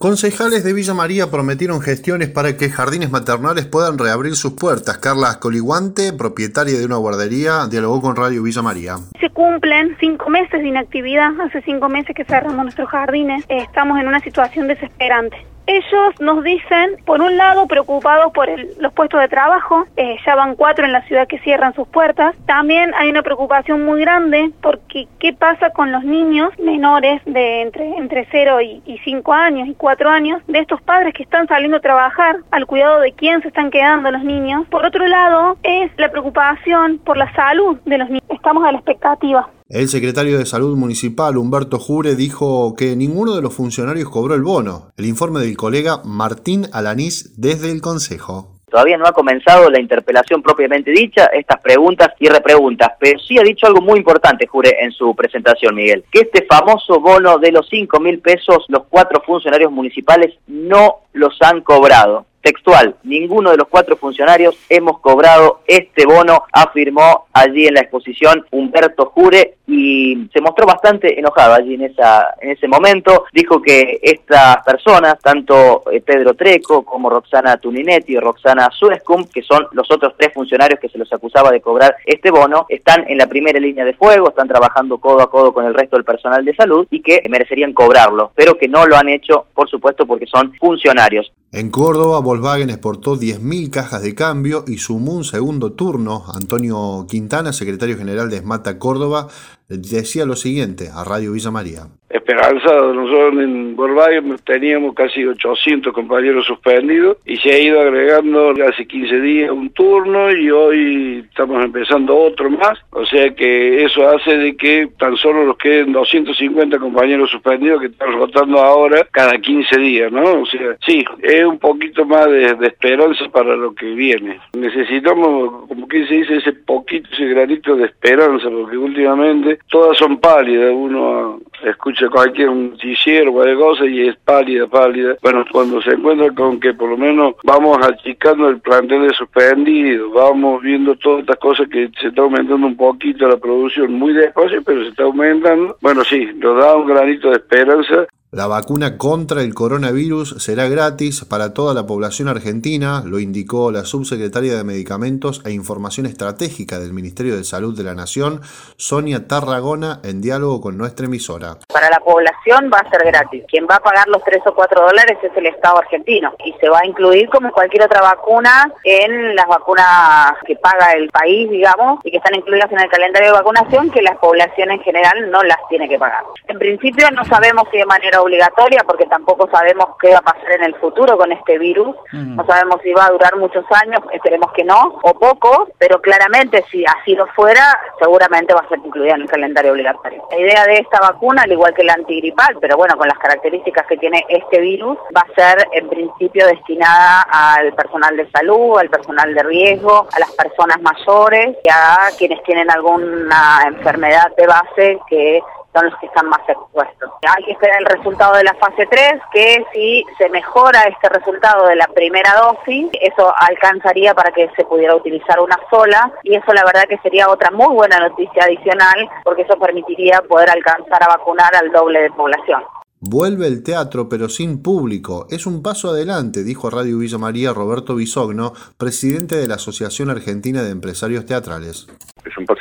Concejales de Villa María prometieron gestiones para que jardines maternales puedan reabrir sus puertas. Carla Coliguante, propietaria de una guardería, dialogó con Radio Villa María. Se cumplen cinco meses de inactividad, hace cinco meses que cerramos nuestros jardines, estamos en una situación desesperante. Ellos nos dicen, por un lado, preocupados por los puestos de trabajo, eh, ya van cuatro en la ciudad que cierran sus puertas. También hay una preocupación muy grande porque qué pasa con los niños menores de entre, entre 0 y, y 5 años y 4 años, de estos padres que están saliendo a trabajar, al cuidado de quién se están quedando los niños. Por otro lado, es la preocupación por la salud de los niños. Estamos a la expectativa. El secretario de Salud Municipal, Humberto Jure, dijo que ninguno de los funcionarios cobró el bono. El informe del colega Martín Alanís desde el Consejo. Todavía no ha comenzado la interpelación propiamente dicha, estas preguntas y repreguntas, pero sí ha dicho algo muy importante, Jure, en su presentación, Miguel, que este famoso bono de los 5 mil pesos, los cuatro funcionarios municipales no los han cobrado. Textual, ninguno de los cuatro funcionarios hemos cobrado este bono, afirmó allí en la exposición Humberto Jure y se mostró bastante enojado allí en esa en ese momento. Dijo que estas personas, tanto eh, Pedro Treco como Roxana Tuninetti y Roxana Suescum, que son los otros tres funcionarios que se los acusaba de cobrar este bono, están en la primera línea de fuego, están trabajando codo a codo con el resto del personal de salud y que merecerían cobrarlo, pero que no lo han hecho, por supuesto, porque son funcionarios. En Córdoba, Volkswagen exportó 10.000 cajas de cambio y sumó un segundo turno. Antonio Quintana, secretario general de Esmata Córdoba, decía lo siguiente a Radio Villa María esperanzado. Nosotros en Volkswagen teníamos casi 800 compañeros suspendidos y se ha ido agregando hace 15 días un turno y hoy estamos empezando otro más. O sea que eso hace de que tan solo nos queden 250 compañeros suspendidos que están rotando ahora cada 15 días, ¿no? O sea, sí, es un poquito más de, esperanza para lo que viene. Necesitamos, como que se dice, ese poquito, ese granito de esperanza, porque últimamente todas son pálidas. Uno escucha cualquier noticiero, cualquier cosa y es pálida, pálida. Bueno, cuando se encuentra con que por lo menos vamos achicando el plantel de suspendido, vamos viendo todas estas cosas que se está aumentando un poquito la producción muy despacio, pero se está aumentando. Bueno, sí, nos da un granito de esperanza la vacuna contra el coronavirus será gratis para toda la población argentina, lo indicó la subsecretaria de Medicamentos e Información Estratégica del Ministerio de Salud de la Nación, Sonia Tarragona, en diálogo con nuestra emisora. Para la población va a ser gratis. Quien va a pagar los 3 o 4 dólares es el Estado argentino y se va a incluir como cualquier otra vacuna en las vacunas que paga el país, digamos, y que están incluidas en el calendario de vacunación que la población en general no las tiene que pagar. En principio no sabemos si de manera obligatoria porque tampoco sabemos qué va a pasar en el futuro con este virus. No sabemos si va a durar muchos años, esperemos que no, o pocos, pero claramente si así lo fuera, seguramente va a ser incluida en el calendario obligatorio. La idea de esta vacuna, al igual que la antigripal, pero bueno, con las características que tiene este virus, va a ser en principio destinada al personal de salud, al personal de riesgo, a las personas mayores y a quienes tienen alguna enfermedad de base que son los que están más expuestos. Hay que esperar el resultado de la fase 3, que si se mejora este resultado de la primera dosis, eso alcanzaría para que se pudiera utilizar una sola y eso la verdad que sería otra muy buena noticia adicional porque eso permitiría poder alcanzar a vacunar al doble de población. Vuelve el teatro pero sin público. Es un paso adelante, dijo Radio Villa María Roberto Bisogno, presidente de la Asociación Argentina de Empresarios Teatrales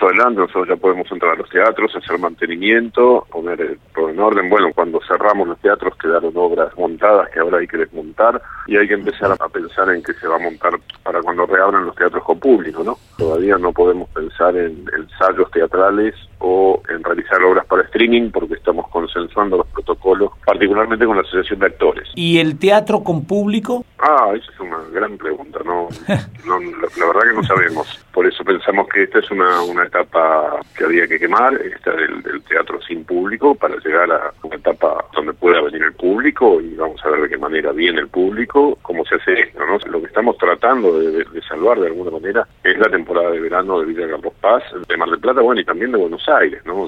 nosotros ya podemos entrar a los teatros, hacer mantenimiento, poner todo en orden. Bueno, cuando cerramos los teatros quedaron obras montadas que ahora hay que desmontar y hay que empezar a pensar en qué se va a montar para cuando reabran los teatros con público, ¿no? Todavía no podemos pensar en ensayos teatrales o en realizar obras para streaming porque estamos consensuando los protocolos, particularmente con la Asociación de Actores. ¿Y el teatro con público? Ah, esa es una gran pregunta, no, no la, verdad que no sabemos. Por eso pensamos que esta es una, una etapa que había que quemar, esta del, del teatro sin público, para llegar a una etapa donde pueda venir el público y vamos a ver de qué manera viene el público, cómo se hace esto, ¿no? Lo que estamos tratando de, de salvar de alguna manera es la temporada de verano de Villa Carlos Paz, de Mar del Plata, bueno, y también de Buenos Aires, ¿no?